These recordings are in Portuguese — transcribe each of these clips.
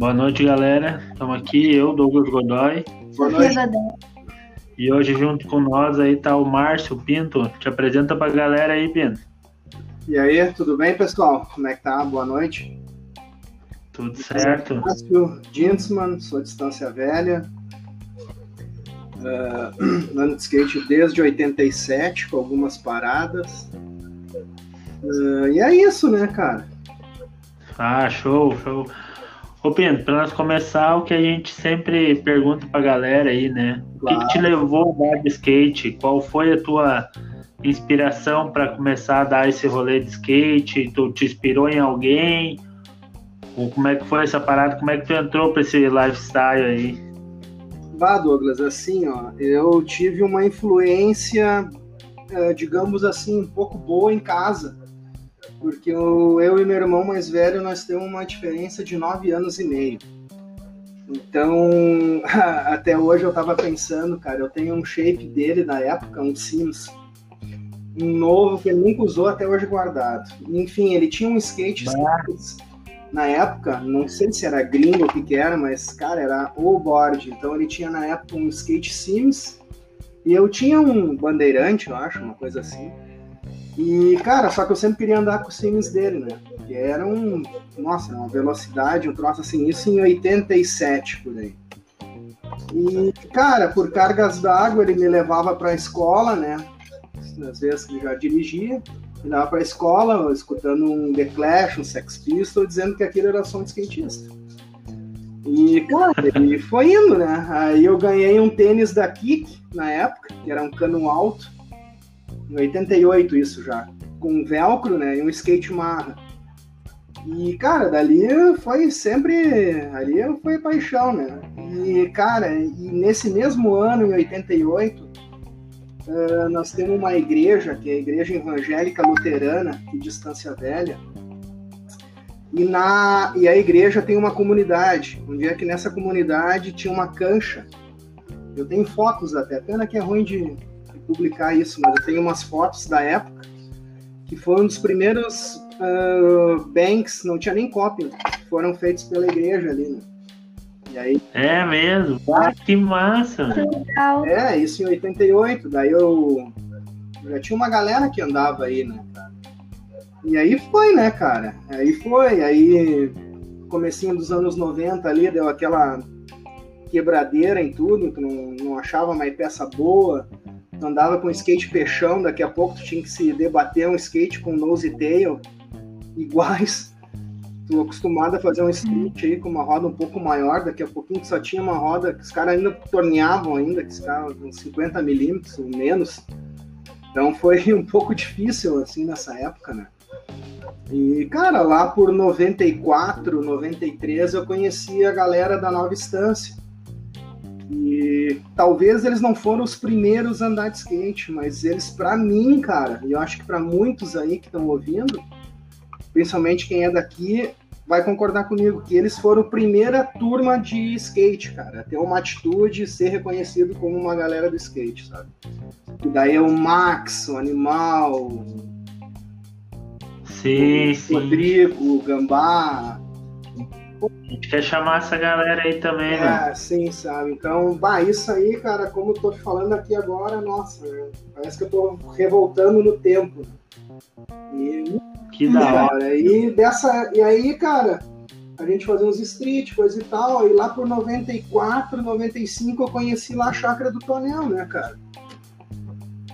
Boa noite, galera. Estamos aqui, eu, Douglas Godoy. Boa noite. E hoje junto com nós aí tá o Márcio Pinto. Te apresenta pra galera aí, Pinto. E aí, tudo bem, pessoal? Como é que tá? Boa noite. Tudo certo. Márcio Dinsman, sou Distância Velha. Uh, ano de skate desde 87, com algumas paradas. Uh, e é isso, né, cara? Ah, show, show. Ô Pinto, para nós começar, o que a gente sempre pergunta pra galera aí, né? O que, que te levou a dar de skate? Qual foi a tua inspiração para começar a dar esse rolê de skate? Tu te inspirou em alguém? Ou como é que foi essa parada? Como é que tu entrou para esse lifestyle aí? Bah, Douglas, assim, ó, eu tive uma influência, eh, digamos assim, um pouco boa em casa porque eu, eu e meu irmão mais velho nós temos uma diferença de nove anos e meio. Então, até hoje eu tava pensando, cara, eu tenho um shape dele da época, um Sims, um novo que ele nunca usou até hoje guardado. Enfim, ele tinha um skate na época, não sei se era gringo ou o que, que era, mas, cara, era o board. Então ele tinha na época um skate Sims e eu tinha um bandeirante, eu acho, uma coisa assim. E, cara, só que eu sempre queria andar com os sims dele, né? Que era um. Nossa, uma velocidade, um troço assim, isso em 87 por aí. E, cara, por cargas d'água ele me levava pra escola, né? Às vezes ele já dirigia, me levava pra escola, escutando um The Clash, um Sex Pistol, dizendo que aquilo era som de skatista. E, cara, ele foi indo, né? Aí eu ganhei um tênis da Kik na época, que era um cano alto em 88 isso já, com velcro, né, e um skate marra. E, cara, dali foi sempre, ali foi paixão, né? E, cara, e nesse mesmo ano, em 88, uh, nós temos uma igreja, que é a Igreja Evangélica Luterana, de Distância Velha, e, na, e a igreja tem uma comunidade. Um dia que nessa comunidade tinha uma cancha. Eu tenho fotos até, pena que é ruim de, publicar isso, mas eu tenho umas fotos da época que foram um dos primeiros uh, banks, não tinha nem cópia, foram feitos pela igreja ali, né? E aí, é mesmo? Ah, que massa! Legal. É, isso em 88, daí eu já tinha uma galera que andava aí, né, cara? E aí foi, né, cara? Aí foi, aí comecinho dos anos 90 ali, deu aquela quebradeira em tudo, que não, não achava mais peça boa andava com skate peixão, daqui a pouco tu tinha que se debater um skate com nose e tail iguais. Tô acostumado a fazer um street aí com uma roda um pouco maior, daqui a pouquinho só tinha uma roda que os caras ainda torneavam ainda, que caras uns 50 milímetros ou menos. Então foi um pouco difícil assim nessa época, né? E, cara, lá por 94, 93 eu conheci a galera da Nova Estância. E talvez eles não foram os primeiros a andar de skate, mas eles, para mim, cara, e eu acho que para muitos aí que estão ouvindo, principalmente quem é daqui, vai concordar comigo que eles foram a primeira turma de skate, cara, ter uma atitude e ser reconhecido como uma galera do skate, sabe? E daí é o Max, o Animal, sim, o sim. Rodrigo, o Gambá, a gente quer chamar essa galera aí também, é, né? É, sim, sabe? Então, bah, isso aí, cara, como eu tô te falando aqui agora, nossa, parece que eu tô revoltando no tempo. E, que da hora. E, dessa, e aí, cara, a gente fazia uns street, coisa e tal, e lá por 94, 95 eu conheci lá a chácara do Tonel, né, cara?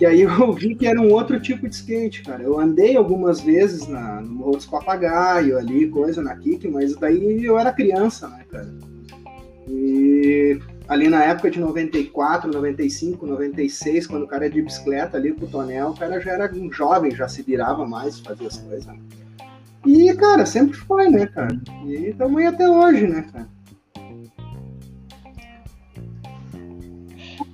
E aí eu vi que era um outro tipo de skate, cara. Eu andei algumas vezes na, no Morro dos Papagaio ali, coisa na Kik, mas daí eu era criança, né, cara? E ali na época de 94, 95, 96, quando o cara é de bicicleta ali pro tonel, o cara já era um jovem, já se virava mais, fazia as coisas. Né? E, cara, sempre foi, né, cara? E também até hoje, né, cara?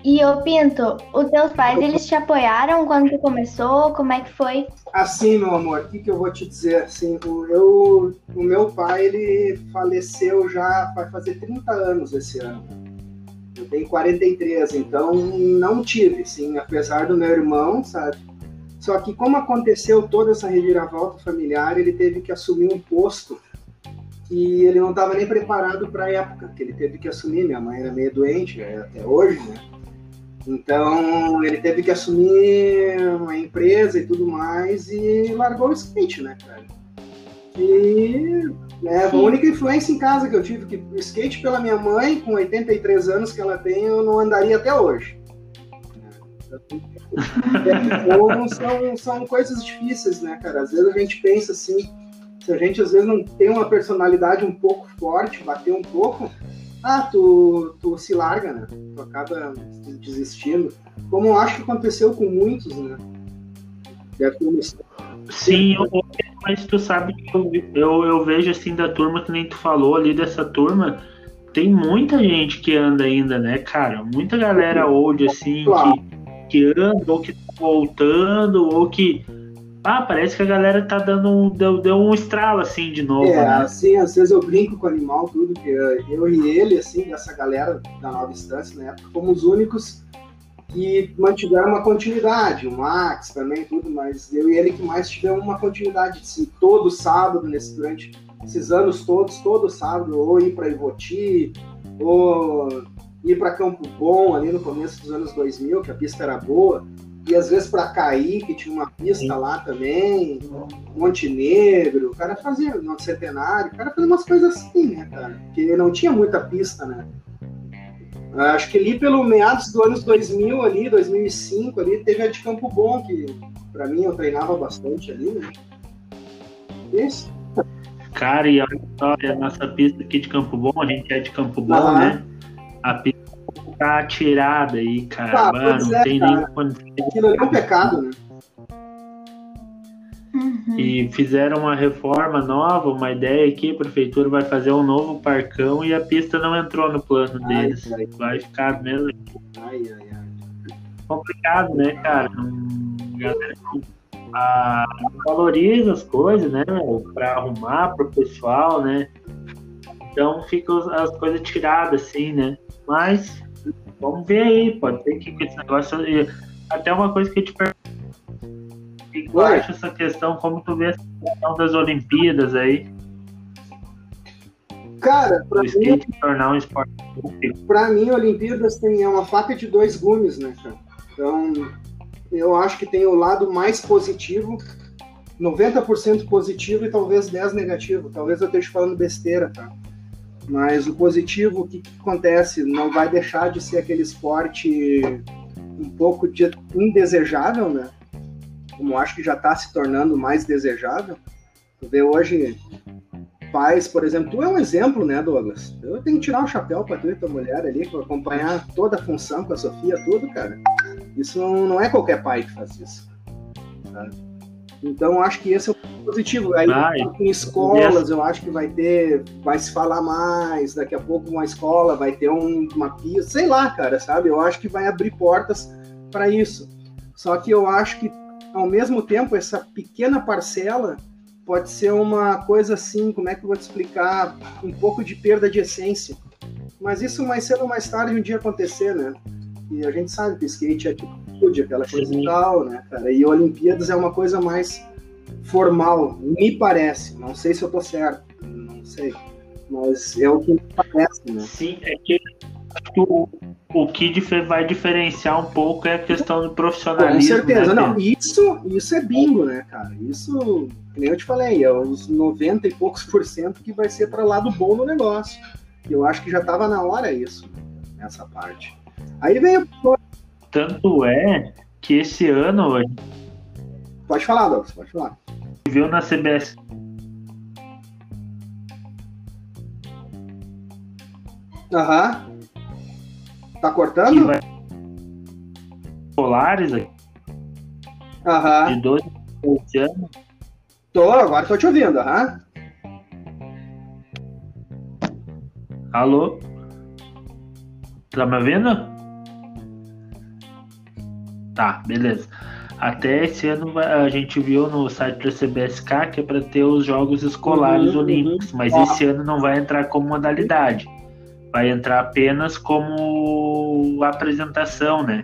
E o Pinto, os teus pais, eles te apoiaram quando tu começou? Como é que foi? Assim, meu amor, o que, que eu vou te dizer? Assim, o, eu, o meu pai, ele faleceu já vai fazer 30 anos esse ano. Eu tenho 43, então não tive, sim, apesar do meu irmão, sabe? Só que como aconteceu toda essa reviravolta familiar, ele teve que assumir um posto e ele não estava nem preparado para a época, que ele teve que assumir. Minha mãe era meio doente, é até hoje, né? Então ele teve que assumir uma empresa e tudo mais e largou o skate, né, cara? E né, a única influência em casa que eu tive, que o skate pela minha mãe, com 83 anos que ela tem, eu não andaria até hoje. Então, são, são coisas difíceis, né, cara? Às vezes a gente pensa assim, se a gente às vezes não tem uma personalidade um pouco forte, bater um pouco, ah, tu, tu se larga, né? Tu acaba desistindo. Como eu acho que aconteceu com muitos, né? Deve ter uma Sim, eu, mas tu sabe que eu, eu, eu, vejo assim da turma que nem tu falou ali dessa turma, tem muita gente que anda ainda, né, cara? Muita galera old assim que, que anda ou que tá voltando ou que ah, parece que a galera tá dando um, deu, deu um estralo assim de novo. É, né? assim, às vezes eu brinco com o animal, tudo, que eu e ele, assim, essa galera da nova instância na época, fomos os únicos que mantiveram uma continuidade, o Max também, tudo, mas eu e ele que mais tivemos uma continuidade, assim, todo sábado, nesse, durante esses anos todos, todo sábado, ou ir para Ivoti, ou ir para Campo Bom, ali no começo dos anos 2000, que a pista era boa, e às vezes para cair, que tinha uma pista Sim. lá também, Montenegro, o cara fazia no centenário, o cara fazia umas coisas assim, né, cara? Porque não tinha muita pista, né? Acho que ali pelo meados do anos 2000 ali, 2005 ali, teve a de Campo Bom, que para mim eu treinava bastante ali, né? Isso. Cara, e olha só, a nossa pista aqui de Campo Bom, a gente é de Campo Bom, ah. né? A pista tá tirada aí, cara. Ah, Mano, não é, tem cara. nem Aquilo é um pecado, né? Uhum. E fizeram uma reforma nova, uma ideia aqui, a prefeitura vai fazer um novo parcão e a pista não entrou no plano ai, deles. Ai, vai ficar mesmo. Ai, ai, ai. Complicado, né, cara? Galera ah, valoriza as coisas, né? Para arrumar pro pessoal, né? Então ficam as coisas tiradas assim, né? Mas vamos ver aí, pode ser que esse negócio. Até uma coisa que eu te pergunto. O que tu acha essa questão? Como tu vê essa questão das Olimpíadas aí? Cara, pra mim, tornar um esporte Pra mim, Olimpíadas tem é uma faca de dois gumes, né, cara? Então, eu acho que tem o lado mais positivo, 90% positivo e talvez 10% negativo. Talvez eu esteja falando besteira, tá? Mas o positivo, o que, que, acontece? Não vai deixar de ser aquele esporte um pouco de, indesejável, né? Como acho que já está se tornando mais desejável. Tu vê hoje pais, por exemplo, tu é um exemplo, né, Douglas? Eu tenho que tirar o chapéu para tu e tua mulher ali, para acompanhar toda a função com a Sofia, tudo, cara. Isso não, é qualquer pai que faz isso. Tá? Então acho que esse é o positivo. Aí vai. em escolas eu acho que vai ter, vai se falar mais, daqui a pouco uma escola vai ter um, uma pista, sei lá, cara, sabe? Eu acho que vai abrir portas para isso. Só que eu acho que ao mesmo tempo essa pequena parcela pode ser uma coisa assim, como é que eu vou te explicar, um pouco de perda de essência. Mas isso mais cedo ou mais tarde um dia acontecer, né? E a gente sabe que skate é tipo atitude, aquela coisa e tal, né, cara? E Olimpíadas é uma coisa mais formal, me parece. Não sei se eu tô certo, não sei. Mas é o que me parece, né? Sim, é que o, o que vai diferenciar um pouco é a questão do profissionalismo. Com certeza, né, não. Isso, isso é bingo, né, cara? Isso, nem eu te falei, é os 90 e poucos por cento que vai ser para lado bom no negócio. Eu acho que já estava na hora isso, nessa parte. Aí vem a tanto é que esse ano. Pode falar, Douglas, pode falar. Viu na CBS. Aham. Tá cortando? Vai... Polares aqui. Aham. De 12 anos. Tô, agora tô te ouvindo, aham. Alô? Tá me ouvindo? Tá, beleza. Até esse ano a gente viu no site da CBSK que é para ter os Jogos Escolares uhum, Olímpicos, uhum. mas ah. esse ano não vai entrar como modalidade. Vai entrar apenas como apresentação, né?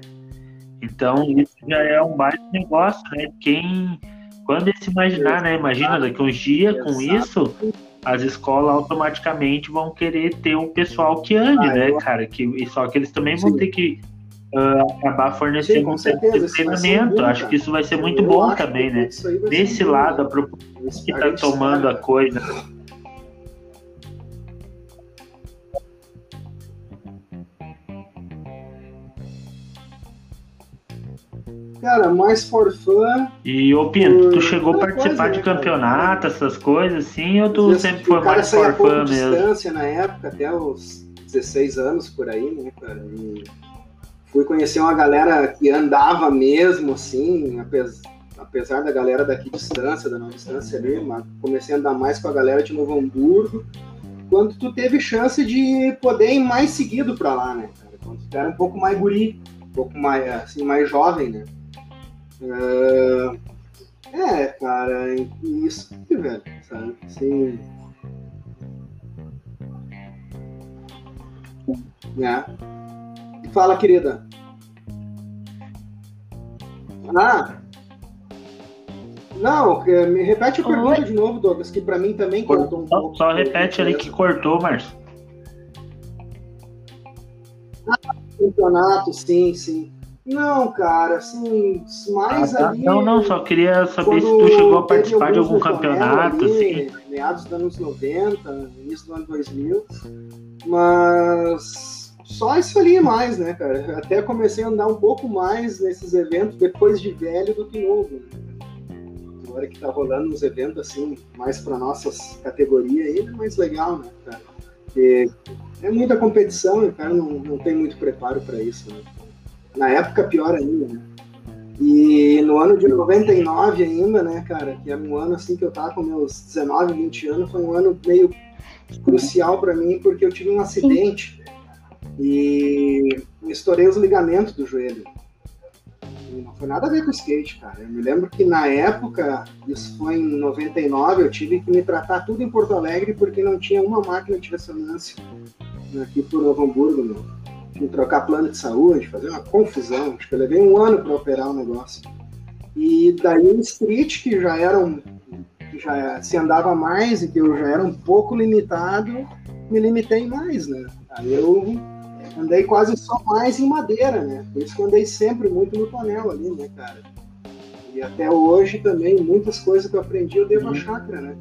Então isso já é um baita negócio, né? Quem quando se imaginar, né? Imagina daqui uns dias com isso, as escolas automaticamente vão querer ter um pessoal que ande, Ah, né, cara? Que, só que eles também vão ter que ah, acabar Sim, fornecendo com um certeza, treinamento. Acho que isso vai ser muito Eu bom também, né? Desse lado, a Isso que a tá gente tomando a espera. coisa. Cara, mais for fun. E, ô Pinto, tu Por- chegou a participar coisa, de né, campeonato, essas coisas, assim, ou tu sempre foi mais for a fun mesmo? distância na época, até os 16 anos por aí, né, cara? E fui conhecer uma galera que andava mesmo, assim, apes- apesar da galera daqui distância, da não distância ali, mas comecei a andar mais com a galera de Novo Hamburgo, quando tu teve chance de poder ir mais seguido pra lá, né, cara? Quando tu era um pouco mais guri, um pouco mais, assim, mais jovem, né? Ah, é, cara, isso, velho, sabe? Assim, né? Fala, querida. Ah, não, que- me repete a Oi? pergunta de novo, Douglas, que pra mim também cortou um Só, pouco. só repete ali que cortou, Márcio. Campeonato, sim, sim. Não, cara, assim, mais Ah, tá. ali. Não, não, só queria saber se tu chegou a participar de algum campeonato, ali, assim. Meados dos anos 90, início do ano 2000. Mas só isso ali mais, né, cara? Até comecei a andar um pouco mais nesses eventos depois de velho do que novo. Né? Agora que tá rolando uns eventos assim, mais para nossas categorias aí, é mais legal, né, cara? Porque é muita competição e o cara não, não tem muito preparo para isso, né? Na época, pior ainda, né? E no ano de 99 ainda, né, cara, que era um ano assim que eu tava com meus 19, 20 anos, foi um ano meio crucial para mim porque eu tive um acidente e estourei os ligamentos do joelho. E não foi nada a ver com skate, cara. Eu me lembro que na época, isso foi em 99, eu tive que me tratar tudo em Porto Alegre porque não tinha uma máquina de ressonância aqui por Novo Hamburgo, meu. Tinha que trocar plano de saúde, fazer uma confusão. Acho que eu levei um ano para operar o negócio. E daí o street, que já era um, que já se andava mais e que eu já era um pouco limitado, me limitei mais, né? Aí eu andei quase só mais em madeira, né? Por isso que andei sempre muito no tonel ali, né, cara? E até hoje também, muitas coisas que eu aprendi eu devo a chácara, né?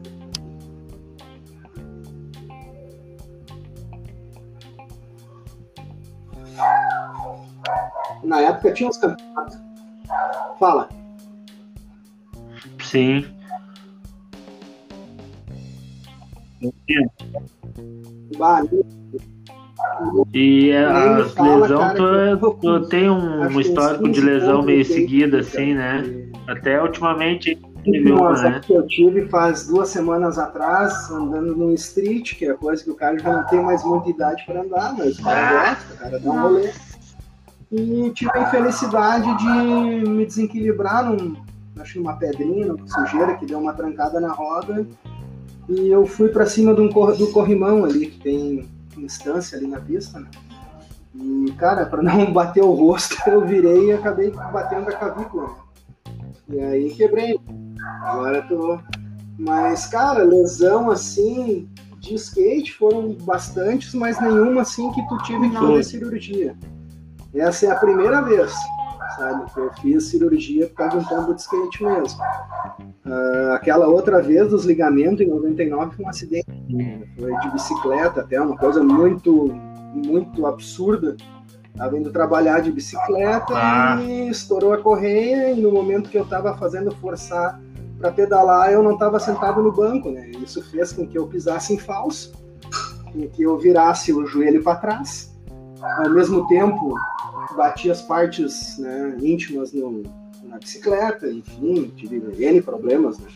Na época tinha uns campeonatos. Fala. Sim. Bah, E Nem a me fala, lesão, cara, tu, tô tu tem um uns histórico de 15 lesão meio seguida, assim, né? Até ultimamente teve Uma uma, né? que eu tive faz duas semanas atrás, andando no street, que é coisa que o cara já não tem mais muita idade para andar, mas o cara gosta, o cara dá um rolê. E tive a infelicidade de me desequilibrar num, acho numa pedrinha, numa sujeira, que deu uma trancada na roda. E eu fui para cima de um cor- do corrimão ali, que tem instância ali na pista, né? E, cara, para não bater o rosto, eu virei e acabei batendo a clavícula. né? E aí quebrei. Agora eu tô. Mas, cara, lesão assim de skate foram bastantes, mas nenhuma assim que tu tive que fazer cirurgia. Essa é a primeira vez, sabe, eu fiz cirurgia por causa de um tombo de skate mesmo. Ah, aquela outra vez dos ligamentos em 99 foi um acidente. Foi de bicicleta até, uma coisa muito, muito absurda. Tava indo trabalhar de bicicleta Ah. e estourou a correia e no momento que eu tava fazendo forçar para pedalar, eu não estava sentado no banco, né? Isso fez com que eu pisasse em falso, com que eu virasse o joelho para trás. Ao mesmo tempo, bati as partes né, íntimas no, na bicicleta, enfim, tive N problemas, né?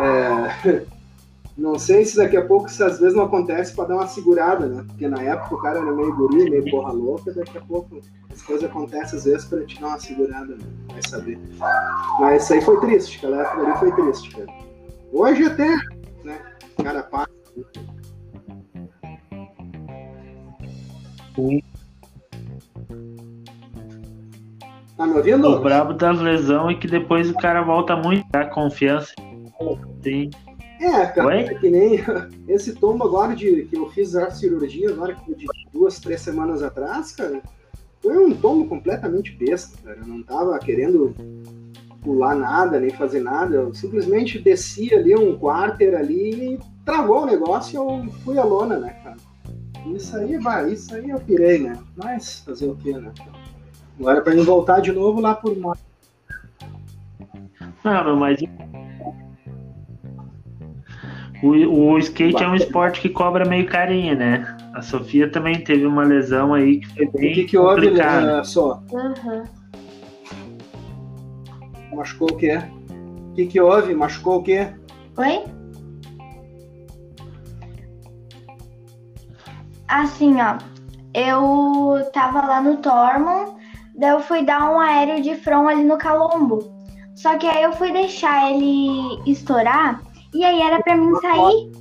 É, não sei se daqui a pouco, se às vezes não acontece para dar uma segurada, né? Porque na época o cara era meio guri, meio porra louca, daqui a pouco as coisas acontecem às vezes para te dar uma segurada, né? vai saber. Mas isso aí foi triste, aquela época ali foi triste, cara. Hoje até, né? O cara passa. Tá me ouvindo? O brabo das lesões é que depois o cara volta muito a confiança. Sim. É, cara, é que nem esse tombo agora de que eu fiz a cirurgia agora de duas, três semanas atrás, cara, foi um tombo completamente besta, cara. Eu não tava querendo pular nada, nem fazer nada. Eu simplesmente desci ali um quarter ali e travou o negócio e eu fui a lona, né, cara? Isso aí, vai, isso aí eu pirei, né? Mas fazer o quê, né? Agora pra mim voltar de novo lá por mar. Não, meu, mas. O, o skate é um esporte que cobra meio carinho, né? A Sofia também teve uma lesão aí que foi O bem que que houve, complicada. né, só? Uhum. Machucou o quê? O que que houve? Machucou o quê? Oi? Assim, ó. Eu tava lá no Tormund, daí eu fui dar um aéreo de front ali no Calombo. Só que aí eu fui deixar ele estourar e aí era pra mim sair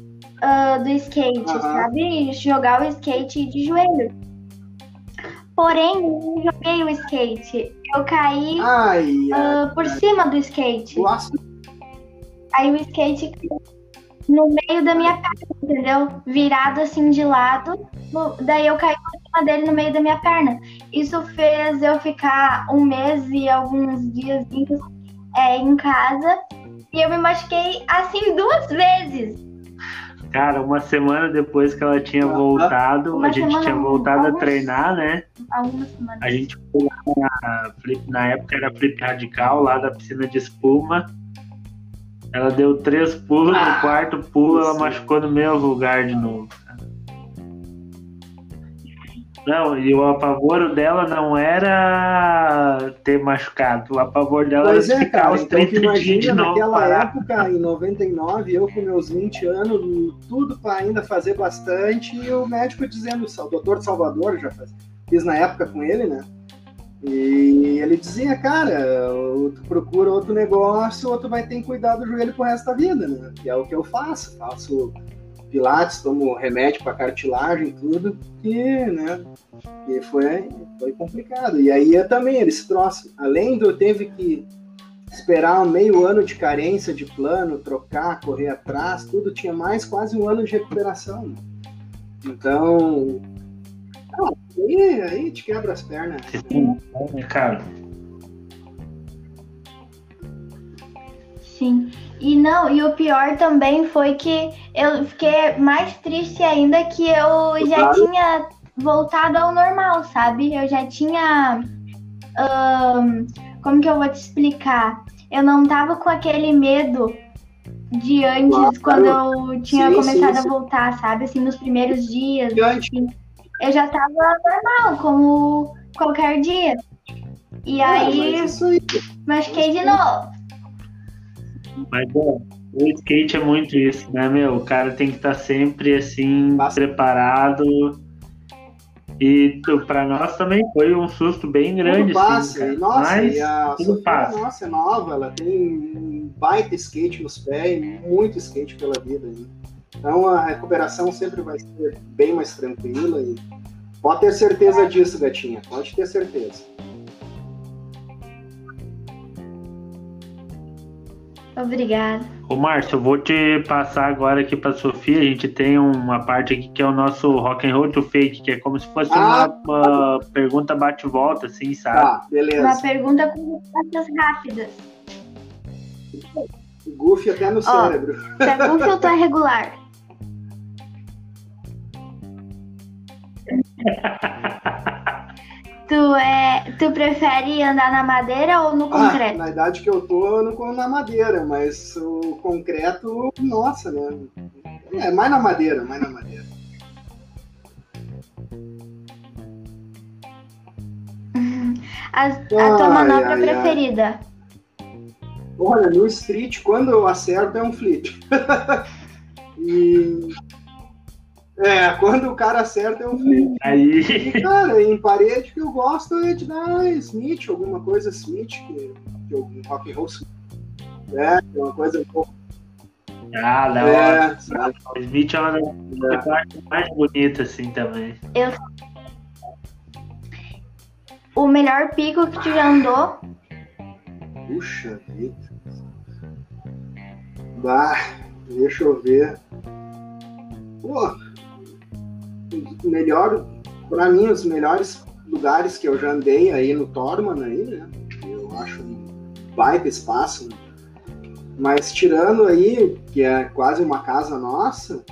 ah, do skate, Aham. sabe? Jogar o skate de joelho. Porém, eu não joguei o skate. Eu caí Ai, ah, por cima do skate. aço Aí o skate caiu no meio da minha perna, entendeu? Virado assim de lado. no- daí eu caí por cima dele no meio da minha perna. Isso fez eu ficar um mês e alguns dias é, em casa. E eu me machuquei assim duas vezes. Cara, uma semana depois que ela tinha voltado, Uma a gente tinha voltado a algumas- treinar, né? Algumas semanas. A gente foi lá na, na época era flip radical, lá da piscina de espuma. Ela deu três pulos, Ah, no quarto pulo ela machucou no mesmo lugar de novo. Não, e o apavoro dela não era ter machucado. O apavor dela Pois era é, ficar cara. os Então tu 30 dias de imagina novo naquela parado. época, em 99, eu com meus 20 anos, tudo pra ainda fazer bastante, e o médico dizendo, o doutor Salvador, já faz, fiz na época com ele, né? E ele dizia, cara, tu procura outro negócio, ou tu vai ter que cuidar do joelho pro resto da vida, né? Que é o que eu faço. Faço pilates, tomo remédio para cartilagem, tudo, e, né? E foi, foi complicado. E aí eu também, eles troço. Além de eu teve que esperar um meio ano de carência de plano, trocar, correr atrás, tudo, tinha mais quase um ano de recuperação. Então. Aí, aí te quebra as pernas. né, Cara, Sim. E não, e o pior também foi que eu fiquei mais triste ainda que eu já Claro. tinha voltado ao normal, sabe? Eu já tinha. ahn, como que eu vou te explicar? Eu não tava com aquele medo de antes, Claro. quando eu tinha Sim, começado sim, sim. a voltar, sabe? Assim, nos primeiros dias. Gigante. Eu já tava normal, como qualquer dia. E Ah, aí, mas machuquei de novo. Mas bom, o skate é muito isso, né, meu? O cara tem que estar sempre assim, Basta- preparado. E pra nós também foi um susto bem grande, Tudo passa. assim, cara. nossa, Mas e a tudo Sofia, passa. nossa, é nova, ela tem um baita skate nos pés, e muito skate pela vida. né? Então a recuperação sempre vai ser bem mais tranquila e pode ter certeza disso, gatinha. Pode ter certeza. Obrigada. Ô, Márcio, eu vou te passar agora aqui pra Sofia. A gente tem uma parte aqui que é o nosso rock and roll to fake, que é como se fosse Ah. uma, uma pergunta bate-volta, assim, sabe? Tá, Uma beleza. pergunta com respostas rápidas. Goofy até no cérebro. Tu é goofy ou tu é regular? Tu, é, tu prefere andar na madeira ou no Ah, concreto? na idade que eu tô, eu não como na madeira, mas o concreto, nossa, né? É, mais na madeira, mais na madeira. A, a tua Ai, manobra ai, ai. Olha, no street, quando eu acerto, é um flip. e. É, quando o cara acerta, é um flip. Aí, E, cara, em parede que eu gosto é de dar Smith, alguma coisa Smith, que, que eu, um rock and roll Smith. É, que é uma coisa um pouco. ah, da hora. É? O Smith é uma das partes mais bonitas, assim, também. O melhor pico que tu já andou? Puxa vida. Bah, Deixa eu ver. Pô, melhor, para mim, os melhores lugares que eu já andei aí no Torman aí, né? Eu acho um baita espaço. Mas tirando aí, que é quase uma casa nossa,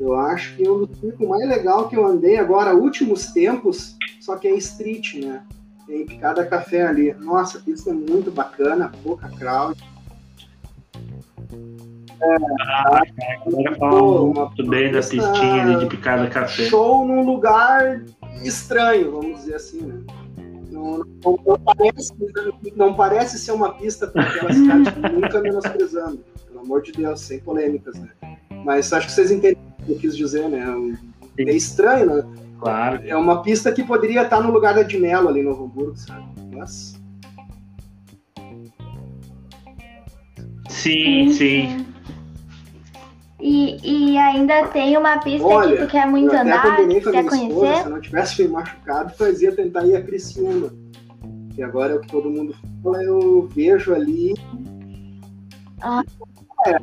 eu acho que o circo mais legal que eu andei agora, últimos tempos, só que é street, né? Tem cada café ali. Nossa, a pista é muito bacana, pouca crowd. É, ah, agora fala muito bem da pistinha ali de picada café. Show num lugar estranho, vamos dizer assim, né? Não, não, não, parece, não parece ser uma pista para aquela cidade, nunca menosprezando, pelo amor de Deus, sem polêmicas, né? Mas acho que vocês entendem o que eu quis dizer, né? É estranho, né? Claro. É uma pista que poderia estar no lugar da de Mello ali no Hamburgo, sabe? Mas... Sim, sim. E, e ainda tem uma pista Olha, que tu quer muito eu andar, que tu quer conhecer. Esposa, se eu não tivesse me machucado, fazia tentar ir a Criciúma. Que agora é o que todo mundo fala, eu vejo ali. Ah. É.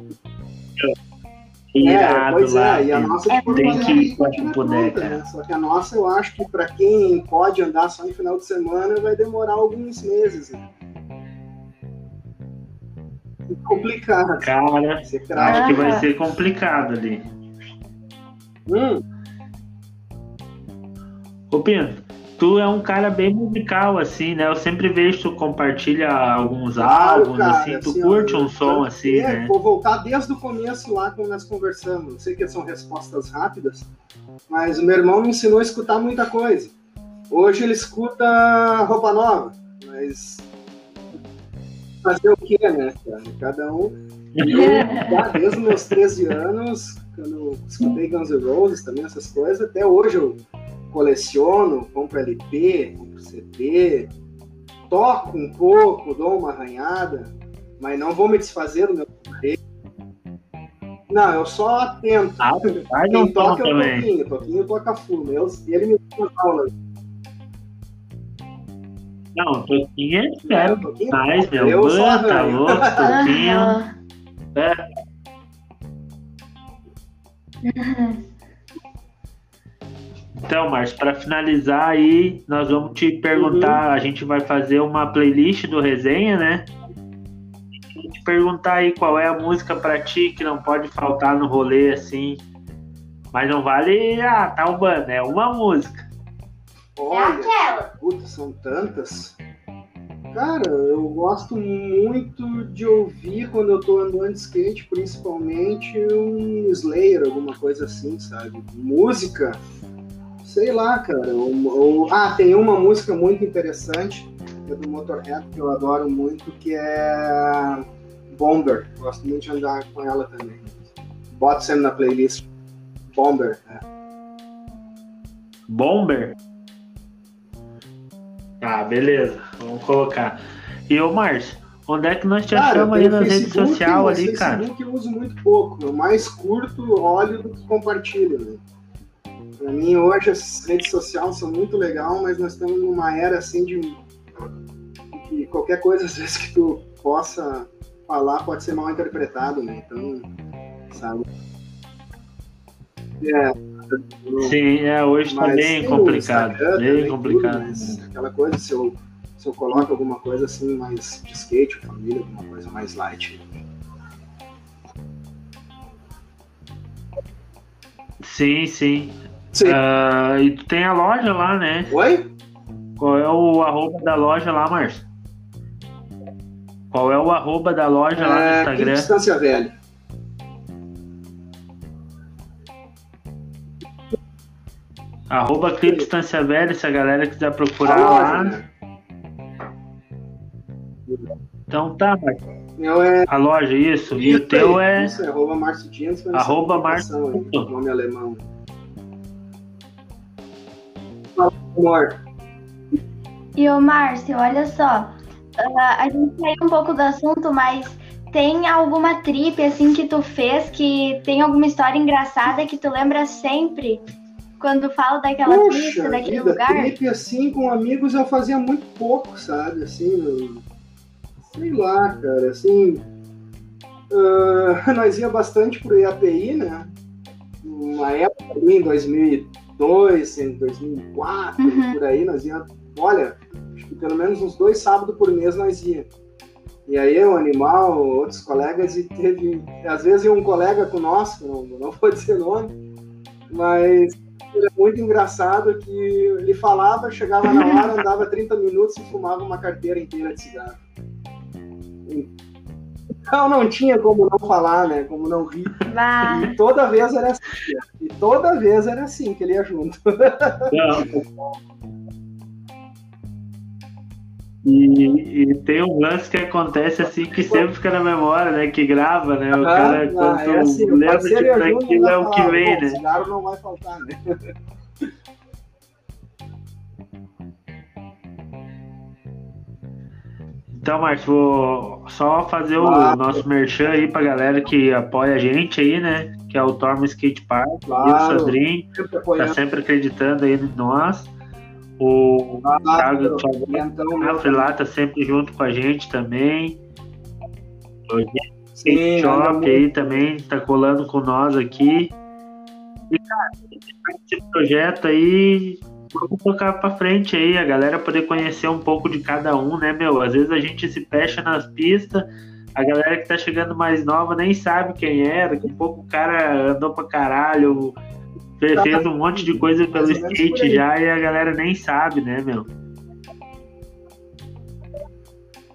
É, pois lá, é, e a nossa é, tem que ir quando puder, né? Só que a nossa, eu acho que para quem pode andar só em final de semana, vai demorar alguns meses, né? Complicado. Cara, acho que vai ser complicado ali. Hum. Ô Pinto, tu é um cara bem musical, assim, né? Eu sempre vejo tu compartilha alguns claro, álbuns, cara, assim, tu assim, curte um som assim, é, né? Vou voltar desde o começo lá quando nós conversamos. Sei que são respostas rápidas, mas o meu irmão me ensinou a escutar muita coisa. Hoje ele escuta roupa nova, mas fazer o quê, né, cara? Cada um. Eu, desde os meus 13 anos, quando escutei Guns N' Roses também, essas coisas, até hoje eu coleciono, compro LP, compro CD, toco um pouco, dou uma arranhada, mas não vou me desfazer do meu não, eu só atento. Ah, Quem toca é o Toquinho, Toquinho toca full. Eu, ele me dá as aulas. Não, Toquinho é sério demais, meu. Eu Banta, tá louco, Toquinho. É. Então, Márcio, para finalizar aí, nós vamos te perguntar, uhum. a gente vai fazer uma playlist do resenha, né? E te perguntar aí qual é a música para ti que não pode faltar no rolê assim. Mas não vale ah, tal tá banda, é uma música. Olha, é aquela. Putz, são tantas. Cara, eu gosto muito de ouvir quando eu tô andando de skate, principalmente um Slayer, alguma coisa assim, sabe? Música, sei lá, cara. ah, tem uma música muito interessante, que é do Motorhead, que eu adoro muito, que é Bomber. Gosto muito de andar com ela também. Bota sempre na playlist. Bomber, é. Bomber? Ah, beleza. Vamos colocar. E ô Márcio, onde é que nós te cara, achamos aí nas redes sociais ali, cara? Facebook eu uso muito pouco. Eu mais curto, olho do que compartilho, né? Pra mim hoje as redes sociais são muito legal, mas nós estamos numa era assim de que qualquer coisa às vezes que tu possa falar pode ser mal interpretado, né? Então, sabe? É, Sim, é, hoje tá bem complicado. Bem complicado. Tudo, aquela coisa, se eu, se eu coloco alguma coisa assim mais de skate, família, alguma coisa mais light. Sim, sim. sim. Uh, e tu tem a loja lá, né? Oi? Qual é o arroba da loja lá, Márcio? Qual é o arroba da loja é, lá no é, Instagram? Distância Velha. Arroba Clipe Distância Velha, se a galera quiser procurar lá. Né? Então tá, Meu é... A loja, isso. E o teu é. Isso, é arroba Márcio Dias. Arroba Márcio. Nome alemão. Amor. E o Márcio, olha só. Uh, a gente saiu um pouco do assunto, mas tem alguma trip assim que tu fez que tem alguma história engraçada que tu lembra sempre? Quando falo daquela Puxa pista, daquele vida, lugar. Trip, assim, com amigos eu fazia muito pouco, sabe? Assim, eu... sei lá, cara, assim. uh, nós ia bastante pro IAPI, né? Na época ali, em 2002, em 2004, uhum. por aí, nós ia, olha, acho que pelo menos uns dois sábados por mês nós ia. E aí o animal, outros colegas, e teve, às vezes um colega com nós, não, não vou dizer nome, mas era muito engraçado que ele falava, chegava na hora, andava 30 minutos e fumava uma carteira inteira de cigarro. Então não tinha como não falar, né? Como não rir. Ah. E toda vez era assim. E toda vez era assim que ele ia junto. E, e, tem um lance que acontece assim que sempre fica na memória, né? Que grava, né? O ah, cara, quando é assim, lembra de aquilo é o que vem, né? O não vai faltar, né? Então, Márcio, vou só fazer o nosso merchan aí pra galera que apoia a gente aí, né? Que é o Tormo Skate Park, claro. o Sandrinho, tá sempre acreditando aí em nós. O ah, Thiago então, tá sempre junto com a gente também. O Sim, Shop aí também tá colando com nós aqui. E, cara, esse projeto aí, vamos tocar pra frente aí, a galera poder conhecer um pouco de cada um, né, meu? Às vezes a gente se fecha nas pistas, a galera que tá chegando mais nova nem sabe quem é, daqui a pouco o cara andou pra caralho, fez um monte de coisa pelo skate já e a galera nem sabe, né, meu?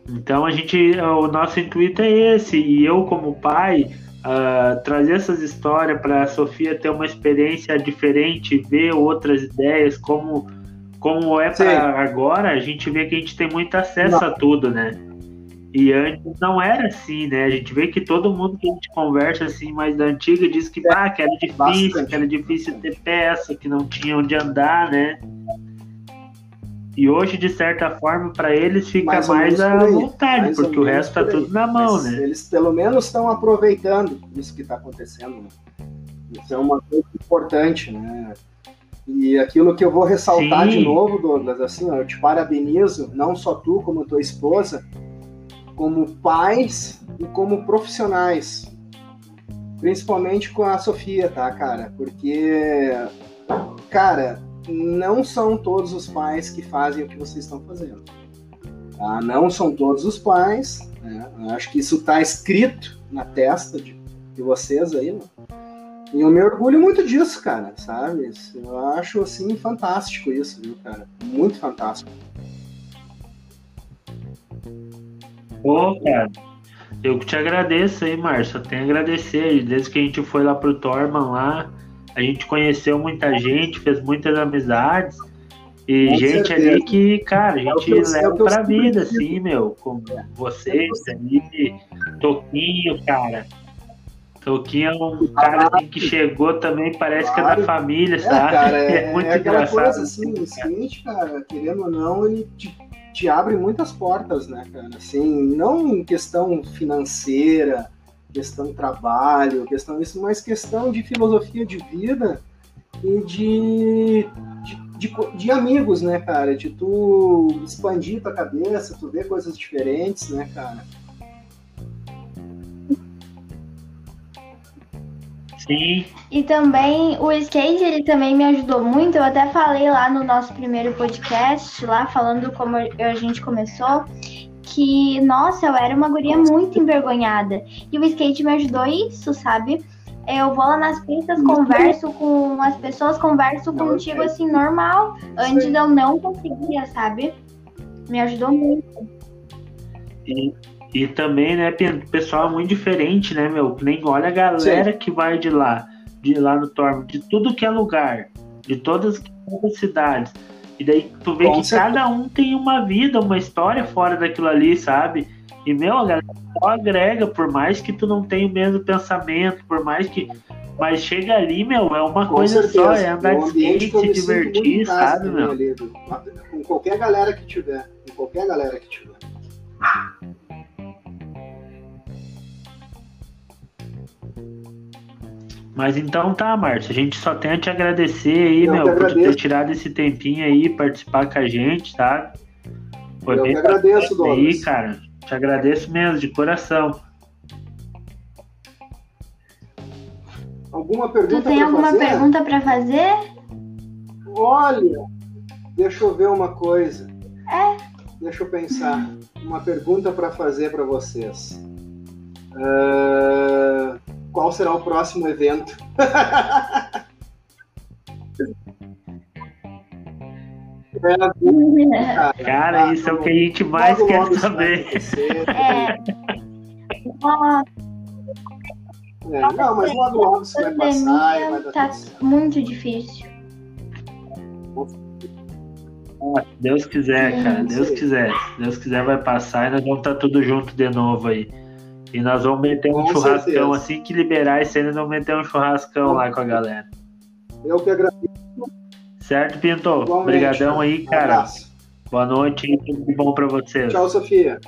Então a gente, o nosso intuito é esse, e eu como pai, uh, trazer essas histórias para a Sofia ter uma experiência diferente, ver outras ideias, como, como é para agora, a gente vê que a gente tem muito acesso Não. a tudo, né? E antes não era assim, né? A gente vê que todo mundo que a gente conversa assim, mais da antiga, diz que, ah, que era difícil, Bastante. que era difícil ter peça, que não tinha onde andar, né? E hoje, de certa forma, para eles fica mais, mais à vontade, mais porque o resto tá tudo na mão, Mas né? Eles pelo menos estão aproveitando isso que está acontecendo. Né? Isso é uma coisa importante, né? E aquilo que eu vou ressaltar Sim. de novo, Douglas, assim, ó, eu te parabenizo, não só tu, como tua esposa, como pais e como profissionais. Principalmente com a Sofia, tá, cara? Porque, cara, não são todos os pais que fazem o que vocês estão fazendo. Tá? Não são todos os pais. Né? Acho que isso está escrito na testa de, de vocês aí, né? E eu me orgulho muito disso, cara, sabe? Eu acho, assim, fantástico isso, viu, cara? Muito fantástico. Pô, cara, eu te agradeço aí, Márcio. Eu tenho a agradecer. Desde que a gente foi lá pro Torman lá, a gente conheceu muita gente, fez muitas amizades. E Com gente certeza. ali que, cara, a gente é leva é pra vida, assim, meu. Como vocês ali, Toquinho, cara. Toquinho é um cara assim, que chegou também, parece claro. que é da família, sabe? É, cara, é, é muito é engraçado. Coisa, assim, o seguinte, cara, querendo ou não, ele te te abre muitas portas, né, cara? Assim, não em questão financeira, questão trabalho, questão isso, mas questão de filosofia de vida e de, de, de, de, amigos, né, cara? De tu expandir tua cabeça, tu ver coisas diferentes, né, cara? Sim. E também o skate, ele também me ajudou muito. Eu até falei lá no nosso primeiro podcast, lá falando como a gente começou, que, nossa, eu era uma guria muito envergonhada. E o skate me ajudou isso, sabe? Eu vou lá nas pistas, converso com as pessoas, converso contigo assim, normal. Antes eu não conseguia, sabe? Me ajudou muito. E e também, né, pessoal muito diferente, né, meu? Nem olha a galera Sim. que vai de lá, de lá no Tormo, de tudo que é lugar, de todas as cidades. E daí tu vê Com que certeza. cada um tem uma vida, uma história fora daquilo ali, sabe? E, meu, a galera só agrega, por mais que tu não tenha o mesmo pensamento, por mais que. Mas chega ali, meu, é uma Com coisa certeza. só, é andar de skate, se divertir, sabe, meu? Ali, com qualquer galera que tiver. Com qualquer galera que tiver. Mas então tá, Márcio. A gente só tem a te agradecer aí, eu meu, por ter tirado esse tempinho aí, participar com a gente, tá? Foi eu bem que agradeço, aí, cara. Te agradeço mesmo, de coração. Alguma pergunta Tu tem pra alguma fazer? pergunta pra fazer? Olha, deixa eu ver uma coisa. É. Deixa eu pensar. Uma pergunta para fazer para vocês. Ah, qual será o próximo evento? É, Cara, isso é o que a gente mais logo, quer logo saber. É. É, não, mas logo logo isso vai passar e vai tá tudo certo. muito difícil. Ah, se Deus quiser, cara, Deus quiser. Se Deus quiser, vai passar e nós vamos estar tudo junto de novo aí. E nós vamos meter um Com churrascão certeza. assim que liberar esse nós vamos meter um churrascão lá com a galera. Eu que agradeço. Certo, Pinto? Obrigadão aí, Um cara. abraço. Boa noite e tudo bom pra vocês. Tchau, Sofia.